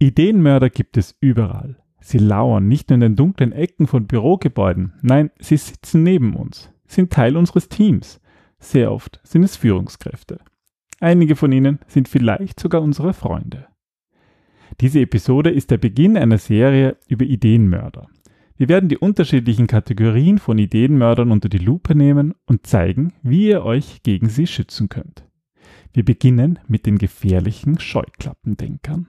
Ideenmörder gibt es überall. Sie lauern nicht nur in den dunklen Ecken von Bürogebäuden, nein, sie sitzen neben uns, sind Teil unseres Teams. Sehr oft sind es Führungskräfte. Einige von ihnen sind vielleicht sogar unsere Freunde. Diese Episode ist der Beginn einer Serie über Ideenmörder. Wir werden die unterschiedlichen Kategorien von Ideenmördern unter die Lupe nehmen und zeigen, wie ihr euch gegen sie schützen könnt. Wir beginnen mit den gefährlichen Scheuklappendenkern.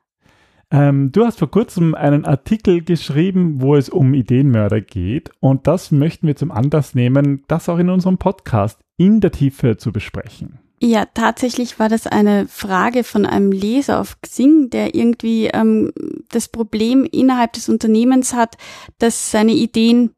Ähm, du hast vor kurzem einen Artikel geschrieben, wo es um Ideenmörder geht und das möchten wir zum Anlass nehmen, das auch in unserem Podcast in der Tiefe zu besprechen. Ja, tatsächlich war das eine Frage von einem Leser auf Xing, der irgendwie ähm, das Problem innerhalb des Unternehmens hat, dass seine Ideen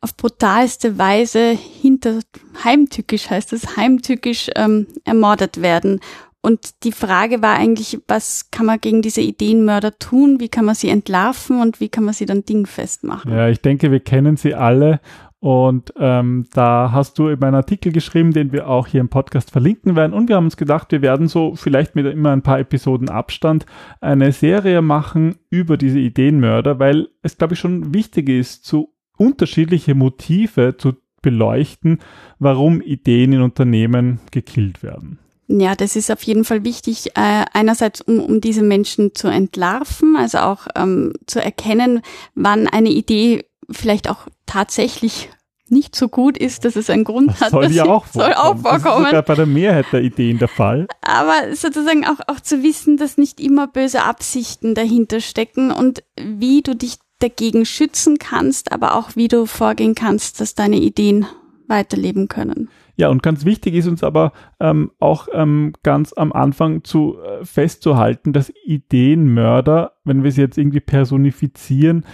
auf brutalste Weise hinter heimtückisch heißt es heimtückisch ähm, ermordet werden und die Frage war eigentlich, was kann man gegen diese Ideenmörder tun? Wie kann man sie entlarven und wie kann man sie dann dingfest machen? Ja, ich denke, wir kennen sie alle. Und ähm, da hast du eben einen Artikel geschrieben, den wir auch hier im Podcast verlinken werden. Und wir haben uns gedacht, wir werden so vielleicht mit immer ein paar Episoden Abstand eine Serie machen über diese Ideenmörder, weil es, glaube ich, schon wichtig ist, zu unterschiedliche Motive zu beleuchten, warum Ideen in Unternehmen gekillt werden. Ja, das ist auf jeden Fall wichtig, äh, einerseits um, um diese Menschen zu entlarven, also auch ähm, zu erkennen, wann eine Idee vielleicht auch tatsächlich nicht so gut ist, dass es einen Grund das hat. Soll ja auch vorkommen. Soll auch vorkommen. Das ist sogar bei der Mehrheit der Ideen der Fall. Aber sozusagen auch, auch zu wissen, dass nicht immer böse Absichten dahinter stecken und wie du dich dagegen schützen kannst, aber auch wie du vorgehen kannst, dass deine Ideen weiterleben können. Ja, und ganz wichtig ist uns aber ähm, auch ähm, ganz am Anfang zu äh, festzuhalten, dass Ideenmörder, wenn wir sie jetzt irgendwie personifizieren,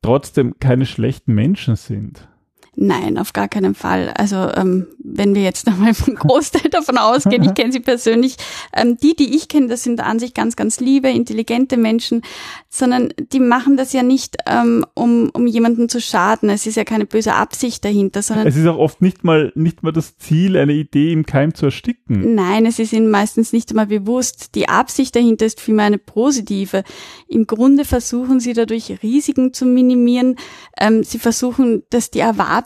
trotzdem keine schlechten Menschen sind. Nein, auf gar keinen Fall. Also ähm, wenn wir jetzt einmal vom Großteil davon ausgehen, ich kenne sie persönlich, ähm, die, die ich kenne, das sind an sich ganz, ganz liebe, intelligente Menschen, sondern die machen das ja nicht, ähm, um, um jemanden zu schaden. Es ist ja keine böse Absicht dahinter, sondern es ist auch oft nicht mal nicht mal das Ziel, eine Idee im Keim zu ersticken. Nein, es ist ihnen meistens nicht einmal bewusst. Die Absicht dahinter ist vielmehr eine positive. Im Grunde versuchen sie dadurch Risiken zu minimieren. Ähm, sie versuchen, dass die Erwartungen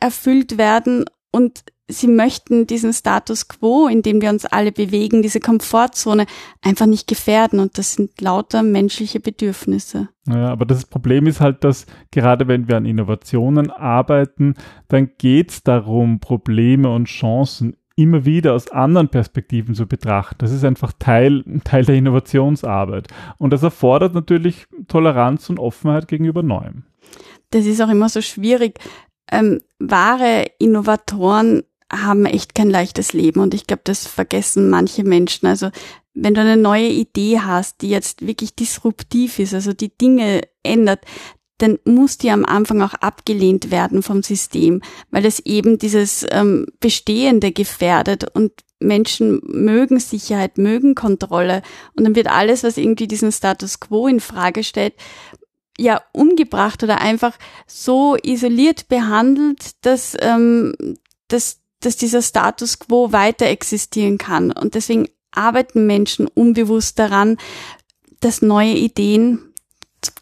erfüllt werden und sie möchten diesen Status quo, in dem wir uns alle bewegen, diese Komfortzone einfach nicht gefährden. Und das sind lauter menschliche Bedürfnisse. Ja, aber das Problem ist halt, dass gerade wenn wir an Innovationen arbeiten, dann geht es darum, Probleme und Chancen immer wieder aus anderen Perspektiven zu betrachten. Das ist einfach Teil, Teil der Innovationsarbeit. Und das erfordert natürlich Toleranz und Offenheit gegenüber Neuem. Das ist auch immer so schwierig. Ähm, wahre Innovatoren haben echt kein leichtes Leben und ich glaube, das vergessen manche Menschen. Also wenn du eine neue Idee hast, die jetzt wirklich disruptiv ist, also die Dinge ändert, dann muss die am Anfang auch abgelehnt werden vom System, weil es eben dieses ähm, Bestehende gefährdet und Menschen mögen Sicherheit, mögen Kontrolle und dann wird alles, was irgendwie diesen Status quo in Frage stellt, ja umgebracht oder einfach so isoliert behandelt, dass, ähm, dass dass dieser Status quo weiter existieren kann. Und deswegen arbeiten Menschen unbewusst daran, dass neue Ideen zu,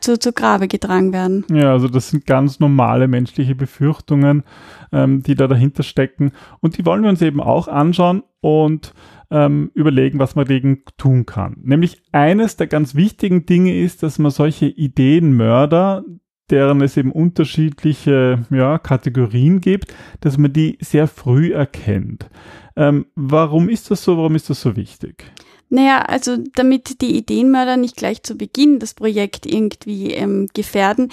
zu, zu Grabe getragen werden. Ja, also das sind ganz normale menschliche Befürchtungen, ähm, die da dahinter stecken. Und die wollen wir uns eben auch anschauen und ähm, überlegen, was man dagegen tun kann. Nämlich eines der ganz wichtigen Dinge ist, dass man solche Ideenmörder, deren es eben unterschiedliche ja, Kategorien gibt, dass man die sehr früh erkennt. Ähm, warum ist das so? Warum ist das so wichtig? Naja, also damit die Ideenmörder nicht gleich zu Beginn das Projekt irgendwie ähm, gefährden,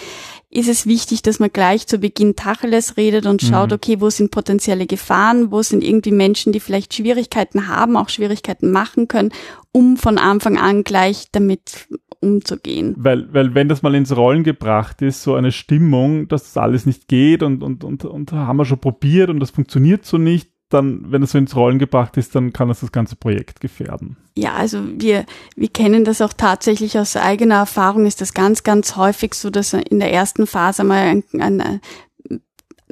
ist es wichtig, dass man gleich zu Beginn Tacheles redet und schaut, mhm. okay, wo sind potenzielle Gefahren, wo sind irgendwie Menschen, die vielleicht Schwierigkeiten haben, auch Schwierigkeiten machen können, um von Anfang an gleich damit umzugehen. Weil, weil wenn das mal ins Rollen gebracht ist, so eine Stimmung, dass das alles nicht geht und, und, und, und haben wir schon probiert und das funktioniert so nicht, dann, wenn es so ins Rollen gebracht ist, dann kann es das ganze Projekt gefährden. Ja, also wir, wir kennen das auch tatsächlich aus eigener Erfahrung, ist das ganz, ganz häufig so, dass in der ersten Phase mal ein, ein,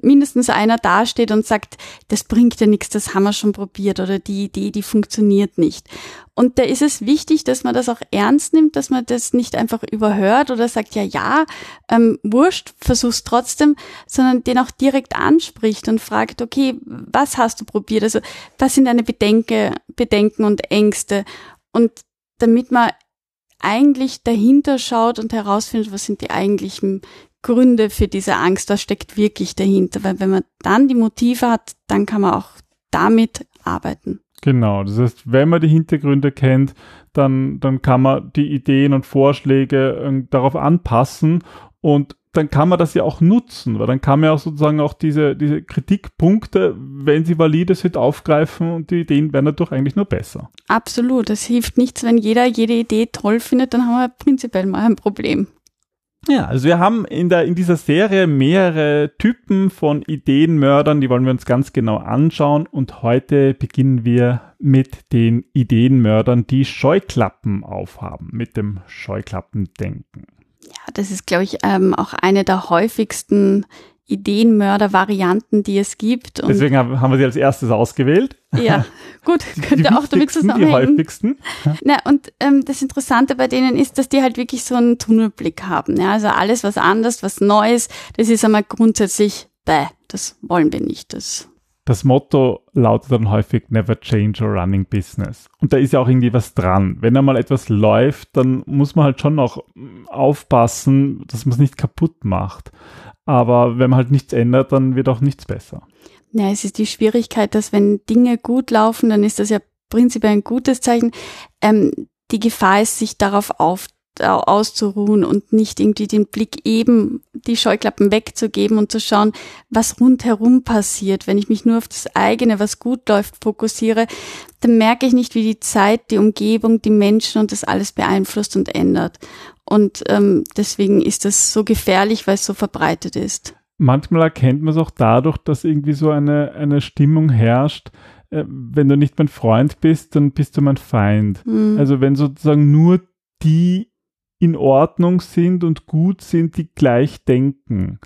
mindestens einer dasteht und sagt, das bringt ja nichts, das haben wir schon probiert oder die Idee, die funktioniert nicht. Und da ist es wichtig, dass man das auch ernst nimmt, dass man das nicht einfach überhört oder sagt, ja, ja, ähm, wurscht, versuch's trotzdem, sondern den auch direkt anspricht und fragt, okay, was hast du probiert? Also, was sind deine Bedenke, Bedenken und Ängste? Und damit man eigentlich dahinter schaut und herausfindet, was sind die eigentlichen Gründe für diese Angst, was steckt wirklich dahinter. Weil wenn man dann die Motive hat, dann kann man auch damit arbeiten. Genau, das heißt, wenn man die Hintergründe kennt, dann, dann kann man die Ideen und Vorschläge äh, darauf anpassen und dann kann man das ja auch nutzen, weil dann kann man ja auch sozusagen auch diese, diese Kritikpunkte, wenn sie valide sind, aufgreifen und die Ideen werden dadurch eigentlich nur besser. Absolut. Es hilft nichts, wenn jeder jede Idee toll findet, dann haben wir prinzipiell mal ein Problem. Ja, also wir haben in, der, in dieser Serie mehrere Typen von Ideenmördern, die wollen wir uns ganz genau anschauen und heute beginnen wir mit den Ideenmördern, die Scheuklappen aufhaben, mit dem Scheuklappendenken. Ja, das ist, glaube ich, ähm, auch eine der häufigsten Ideenmörder-Varianten, die es gibt. Und Deswegen haben wir sie als erstes ausgewählt. Ja, gut, könnte die auch damit zusammenhängen. Die häufigsten. Na, und ähm, das Interessante bei denen ist, dass die halt wirklich so einen Tunnelblick haben. Ja, also alles, was anders, was Neues, das ist einmal grundsätzlich, bäh, das wollen wir nicht. Das das Motto lautet dann häufig Never change a running business. Und da ist ja auch irgendwie was dran. Wenn einmal etwas läuft, dann muss man halt schon noch aufpassen, dass man es nicht kaputt macht. Aber wenn man halt nichts ändert, dann wird auch nichts besser. Ja, es ist die Schwierigkeit, dass wenn Dinge gut laufen, dann ist das ja prinzipiell ein gutes Zeichen. Ähm, die Gefahr ist, sich darauf auf, auszuruhen und nicht irgendwie den Blick eben die Scheuklappen wegzugeben und zu schauen, was rundherum passiert. Wenn ich mich nur auf das eigene, was gut läuft, fokussiere, dann merke ich nicht, wie die Zeit, die Umgebung, die Menschen und das alles beeinflusst und ändert. Und ähm, deswegen ist das so gefährlich, weil es so verbreitet ist. Manchmal erkennt man es auch dadurch, dass irgendwie so eine, eine Stimmung herrscht, äh, wenn du nicht mein Freund bist, dann bist du mein Feind. Mhm. Also wenn sozusagen nur die in Ordnung sind und gut sind, die gleich denken.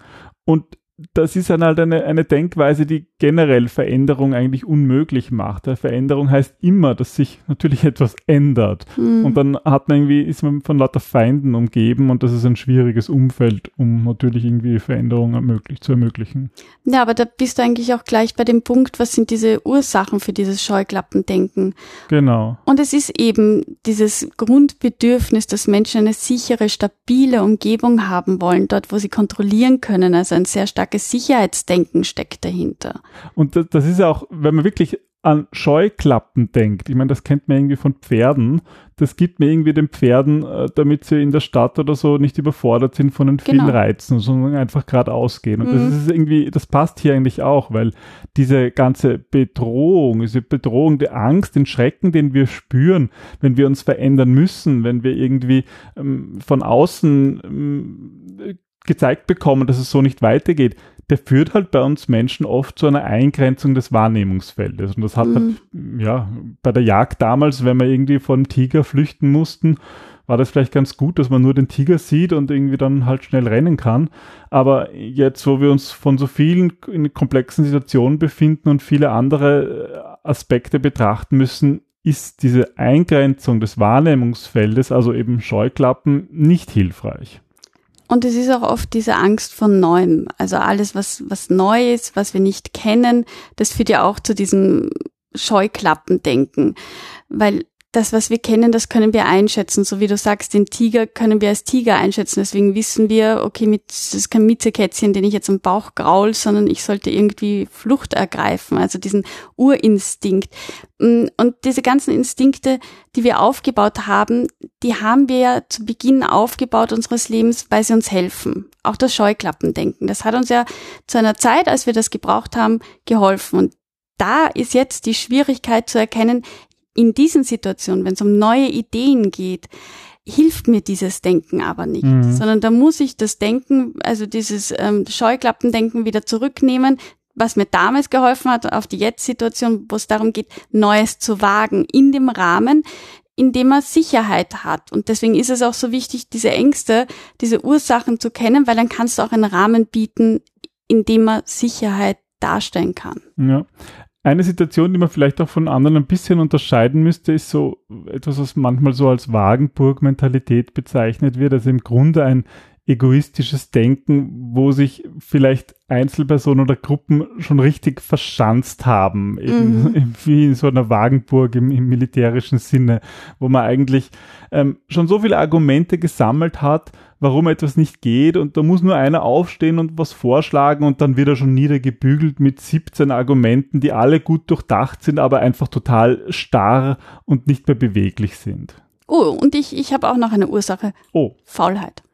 Und das ist dann halt eine, eine Denkweise, die generell Veränderung eigentlich unmöglich macht. Ja, Veränderung heißt immer, dass sich natürlich etwas ändert. Mhm. Und dann hat man irgendwie, ist man von lauter Feinden umgeben und das ist ein schwieriges Umfeld, um natürlich irgendwie Veränderungen ermöglich, zu ermöglichen. Ja, aber da bist du eigentlich auch gleich bei dem Punkt, was sind diese Ursachen für dieses Scheuklappendenken? Genau. Und es ist eben dieses Grundbedürfnis, dass Menschen eine sichere, stabile Umgebung haben wollen, dort, wo sie kontrollieren können, also ein sehr starkes starkes Sicherheitsdenken steckt dahinter. Und das ist ja auch, wenn man wirklich an Scheuklappen denkt, ich meine, das kennt man irgendwie von Pferden, das gibt mir irgendwie den Pferden, äh, damit sie in der Stadt oder so nicht überfordert sind von den vielen genau. Reizen, sondern einfach geradeaus gehen. Und mhm. das ist irgendwie, das passt hier eigentlich auch, weil diese ganze Bedrohung, diese Bedrohung, die Angst, den Schrecken, den wir spüren, wenn wir uns verändern müssen, wenn wir irgendwie ähm, von außen ähm, gezeigt bekommen, dass es so nicht weitergeht, der führt halt bei uns Menschen oft zu einer Eingrenzung des Wahrnehmungsfeldes. Und das hat mhm. halt, ja, bei der Jagd damals, wenn wir irgendwie vom Tiger flüchten mussten, war das vielleicht ganz gut, dass man nur den Tiger sieht und irgendwie dann halt schnell rennen kann. Aber jetzt, wo wir uns von so vielen in komplexen Situationen befinden und viele andere äh, Aspekte betrachten müssen, ist diese Eingrenzung des Wahrnehmungsfeldes, also eben Scheuklappen, nicht hilfreich. Und es ist auch oft diese Angst von Neuem. Also alles, was, was neu ist, was wir nicht kennen, das führt ja auch zu diesem Scheuklappendenken. Weil das, was wir kennen, das können wir einschätzen. So wie du sagst, den Tiger können wir als Tiger einschätzen. Deswegen wissen wir, okay, mit, das ist kein Mitzekätzchen, den ich jetzt am Bauch graul, sondern ich sollte irgendwie Flucht ergreifen. Also diesen Urinstinkt. Mm, und diese ganzen Instinkte, die wir aufgebaut haben, die haben wir ja zu Beginn aufgebaut unseres Lebens, weil sie uns helfen. Auch das Scheuklappendenken. Das hat uns ja zu einer Zeit, als wir das gebraucht haben, geholfen. Und da ist jetzt die Schwierigkeit zu erkennen, in diesen Situationen, wenn es um neue Ideen geht, hilft mir dieses Denken aber nicht, mhm. sondern da muss ich das Denken, also dieses ähm, Scheuklappendenken wieder zurücknehmen, was mir damals geholfen hat, auf die Jetzt-Situation, wo es darum geht, Neues zu wagen, in dem Rahmen, in dem man Sicherheit hat. Und deswegen ist es auch so wichtig, diese Ängste, diese Ursachen zu kennen, weil dann kannst du auch einen Rahmen bieten, in dem man Sicherheit darstellen kann. Ja. Eine Situation, die man vielleicht auch von anderen ein bisschen unterscheiden müsste, ist so etwas, was manchmal so als Wagenburg-Mentalität bezeichnet wird. Also im Grunde ein egoistisches Denken, wo sich vielleicht Einzelpersonen oder Gruppen schon richtig verschanzt haben, eben, mhm. wie in so einer Wagenburg im, im militärischen Sinne, wo man eigentlich ähm, schon so viele Argumente gesammelt hat, warum etwas nicht geht und da muss nur einer aufstehen und was vorschlagen und dann wird er schon niedergebügelt mit 17 Argumenten, die alle gut durchdacht sind, aber einfach total starr und nicht mehr beweglich sind. Oh, und ich, ich habe auch noch eine Ursache. Oh. Faulheit.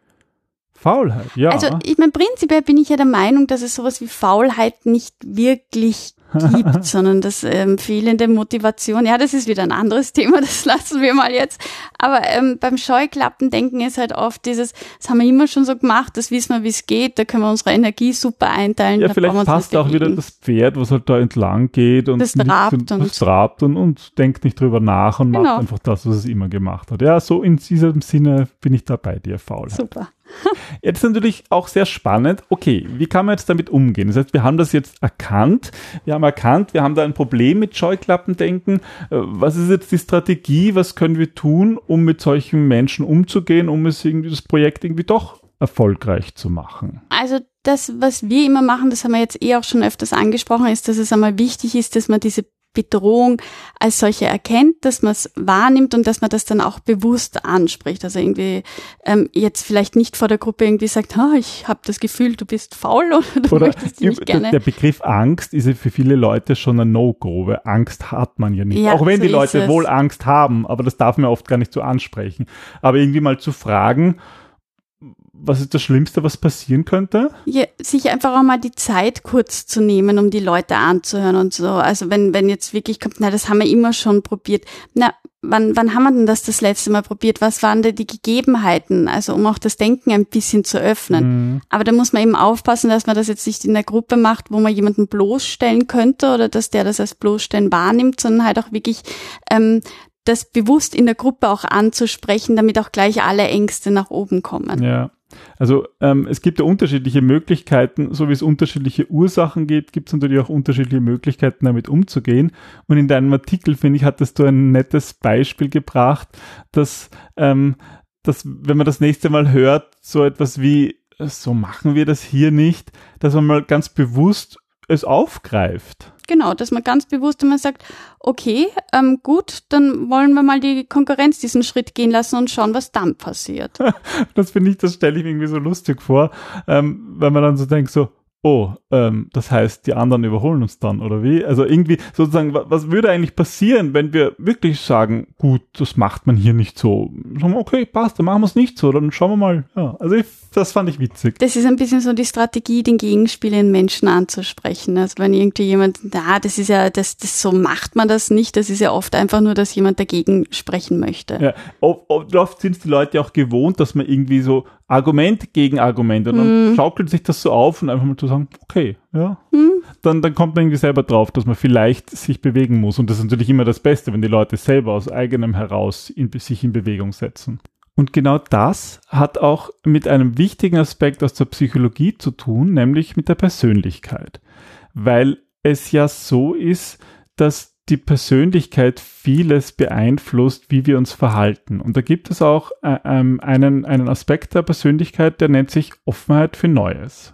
Faulheit, ja. Also ich meine, prinzipiell bin ich ja der Meinung, dass es sowas wie Faulheit nicht wirklich gibt, sondern das ähm, fehlende Motivation. Ja, das ist wieder ein anderes Thema, das lassen wir mal jetzt. Aber ähm, beim Scheuklappendenken ist halt oft dieses, das haben wir immer schon so gemacht, das wissen wir, wie es geht, da können wir unsere Energie super einteilen. Ja, vielleicht passt auch wieder das Pferd, was halt da entlang geht und das trabt und, und, das trabt und, und denkt nicht drüber nach und genau. macht einfach das, was es immer gemacht hat. Ja, so in diesem Sinne bin ich da bei dir, Faulheit. Super. Jetzt natürlich auch sehr spannend. Okay, wie kann man jetzt damit umgehen? Das heißt, wir haben das jetzt erkannt. Wir haben erkannt, wir haben da ein Problem mit Scheuklappendenken. Äh, was ist jetzt die Strategie? Was können wir tun, um mit solchen Menschen umzugehen, um es irgendwie das Projekt irgendwie doch erfolgreich zu machen? Also das, was wir immer machen, das haben wir jetzt eh auch schon öfters angesprochen, ist, dass es einmal wichtig ist, dass man diese Bedrohung als solche erkennt, dass man es wahrnimmt und dass man das dann auch bewusst anspricht. Also irgendwie ähm, jetzt vielleicht nicht vor der Gruppe irgendwie sagt, oh, ich habe das Gefühl, du bist faul oder du oder möchtest nicht gerne. Der Begriff Angst ist ja für viele Leute schon ein No-Go, weil Angst hat man ja nicht. Ja, auch wenn so die Leute wohl Angst haben, aber das darf man oft gar nicht so ansprechen. Aber irgendwie mal zu fragen, was ist das Schlimmste, was passieren könnte? Ja, sich einfach auch mal die Zeit kurz zu nehmen, um die Leute anzuhören und so. Also wenn, wenn jetzt wirklich kommt, na, das haben wir immer schon probiert. Na, wann, wann haben wir denn das das letzte Mal probiert? Was waren denn die Gegebenheiten? Also um auch das Denken ein bisschen zu öffnen. Mhm. Aber da muss man eben aufpassen, dass man das jetzt nicht in der Gruppe macht, wo man jemanden bloßstellen könnte oder dass der das als bloßstellen wahrnimmt, sondern halt auch wirklich ähm, das bewusst in der Gruppe auch anzusprechen, damit auch gleich alle Ängste nach oben kommen. Ja. Also ähm, es gibt ja unterschiedliche Möglichkeiten, so wie es unterschiedliche Ursachen gibt, gibt es natürlich auch unterschiedliche Möglichkeiten, damit umzugehen. Und in deinem Artikel, finde ich, hattest du ein nettes Beispiel gebracht, dass, ähm, dass wenn man das nächste Mal hört, so etwas wie, so machen wir das hier nicht, dass man mal ganz bewusst es aufgreift. Genau, dass man ganz bewusst immer sagt, okay, ähm, gut, dann wollen wir mal die Konkurrenz diesen Schritt gehen lassen und schauen, was dann passiert. das finde ich, das stelle ich mir irgendwie so lustig vor, ähm, wenn man dann so denkt, so, oh, ähm, das heißt, die anderen überholen uns dann, oder wie? Also irgendwie sozusagen, was würde eigentlich passieren, wenn wir wirklich sagen, gut, das macht man hier nicht so. Sagen wir, okay, passt, dann machen wir es nicht so, dann schauen wir mal. Ja, also ich, das fand ich witzig. Das ist ein bisschen so die Strategie, den Gegenspiel in Menschen anzusprechen. Also wenn irgendwie jemand, na, das ist ja, das, das so macht man das nicht, das ist ja oft einfach nur, dass jemand dagegen sprechen möchte. Ja, oft, oft sind es die Leute auch gewohnt, dass man irgendwie so Argument gegen Argument und dann mm. schaukelt sich das so auf und einfach mal zu sagen, okay, ja, mm. dann, dann kommt man irgendwie selber drauf, dass man vielleicht sich bewegen muss und das ist natürlich immer das Beste, wenn die Leute selber aus eigenem heraus in, sich in Bewegung setzen. Und genau das hat auch mit einem wichtigen Aspekt aus der Psychologie zu tun, nämlich mit der Persönlichkeit. Weil es ja so ist, dass die Persönlichkeit vieles beeinflusst, wie wir uns verhalten. Und da gibt es auch äh, ähm, einen, einen Aspekt der Persönlichkeit, der nennt sich Offenheit für Neues.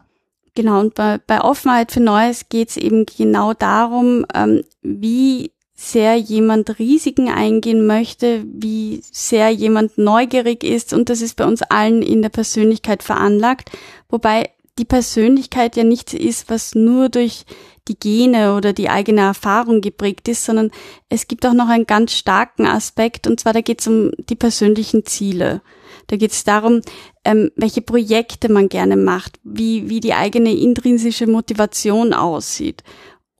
Genau, und bei, bei Offenheit für Neues geht es eben genau darum, ähm, wie sehr jemand Risiken eingehen möchte, wie sehr jemand neugierig ist und das ist bei uns allen in der Persönlichkeit veranlagt, wobei die Persönlichkeit ja nichts ist, was nur durch die Gene oder die eigene Erfahrung geprägt ist, sondern es gibt auch noch einen ganz starken Aspekt und zwar da geht es um die persönlichen Ziele. Da geht es darum, ähm, welche Projekte man gerne macht, wie, wie die eigene intrinsische Motivation aussieht.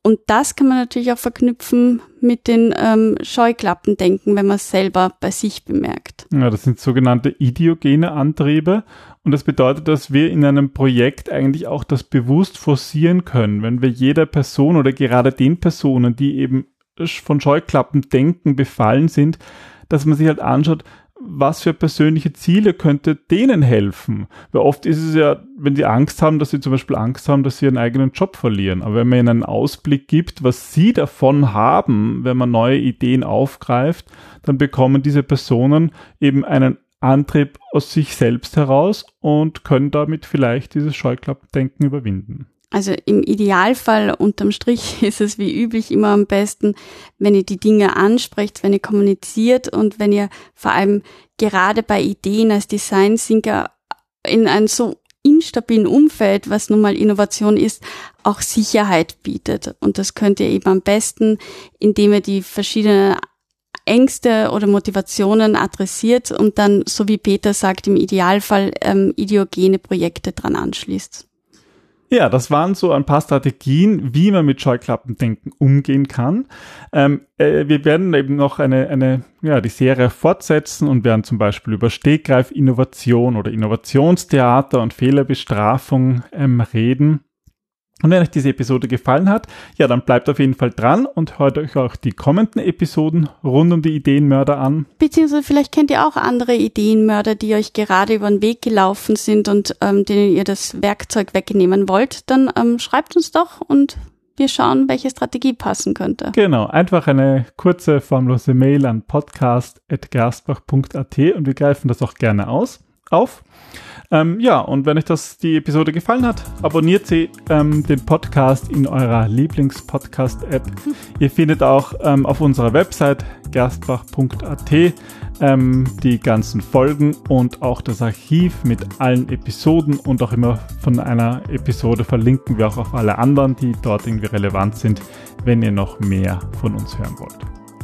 Und das kann man natürlich auch verknüpfen mit den ähm, Scheuklappendenken, wenn man es selber bei sich bemerkt. Ja, das sind sogenannte idiogene Antriebe. Und das bedeutet, dass wir in einem Projekt eigentlich auch das bewusst forcieren können, wenn wir jeder Person oder gerade den Personen, die eben von Scheuklappendenken befallen sind, dass man sich halt anschaut, was für persönliche Ziele könnte denen helfen? Weil oft ist es ja, wenn die Angst haben, dass sie zum Beispiel Angst haben, dass sie ihren eigenen Job verlieren. Aber wenn man ihnen einen Ausblick gibt, was sie davon haben, wenn man neue Ideen aufgreift, dann bekommen diese Personen eben einen Antrieb aus sich selbst heraus und können damit vielleicht dieses Scheuklappendenken überwinden. Also im Idealfall unterm Strich ist es wie üblich immer am besten, wenn ihr die Dinge ansprecht, wenn ihr kommuniziert und wenn ihr vor allem gerade bei Ideen als Design Thinker in einem so instabilen Umfeld, was nun mal Innovation ist, auch Sicherheit bietet. Und das könnt ihr eben am besten, indem ihr die verschiedenen Ängste oder Motivationen adressiert und dann, so wie Peter sagt, im Idealfall ähm, ideogene Projekte dran anschließt. Ja, das waren so ein paar Strategien, wie man mit Scheuklappendenken umgehen kann. Ähm, äh, wir werden eben noch eine, eine, ja, die Serie fortsetzen und werden zum Beispiel über Stegreif-Innovation oder Innovationstheater und Fehlerbestrafung ähm, reden. Und wenn euch diese Episode gefallen hat, ja, dann bleibt auf jeden Fall dran und hört euch auch die kommenden Episoden rund um die Ideenmörder an. Beziehungsweise vielleicht kennt ihr auch andere Ideenmörder, die euch gerade über den Weg gelaufen sind und ähm, denen ihr das Werkzeug wegnehmen wollt. Dann ähm, schreibt uns doch und wir schauen, welche Strategie passen könnte. Genau, einfach eine kurze, formlose Mail an podcast.gerstbach.at und wir greifen das auch gerne aus, auf. Ähm, ja, und wenn euch das die Episode gefallen hat, abonniert sie ähm, den Podcast in eurer Lieblings-Podcast-App. Ihr findet auch ähm, auf unserer Website gerstbach.at ähm, die ganzen Folgen und auch das Archiv mit allen Episoden und auch immer von einer Episode verlinken wir auch auf alle anderen, die dort irgendwie relevant sind, wenn ihr noch mehr von uns hören wollt.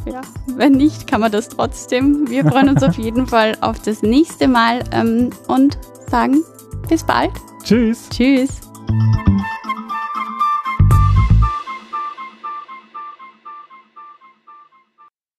Ja, wenn nicht, kann man das trotzdem. Wir freuen uns auf jeden Fall auf das nächste Mal ähm, und sagen, bis bald. Tschüss. Tschüss.